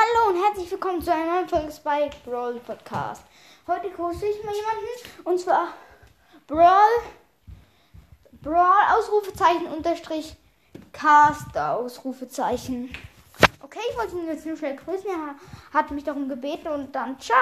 Hallo und herzlich willkommen zu einer neuen Folge Spike Brawl Podcast. Heute grüße ich mal jemanden und zwar Brawl Brawl Ausrufezeichen unterstrich Caster Ausrufezeichen. Okay, ich wollte ihn jetzt nur schnell grüßen. Er hat mich darum gebeten und dann ciao.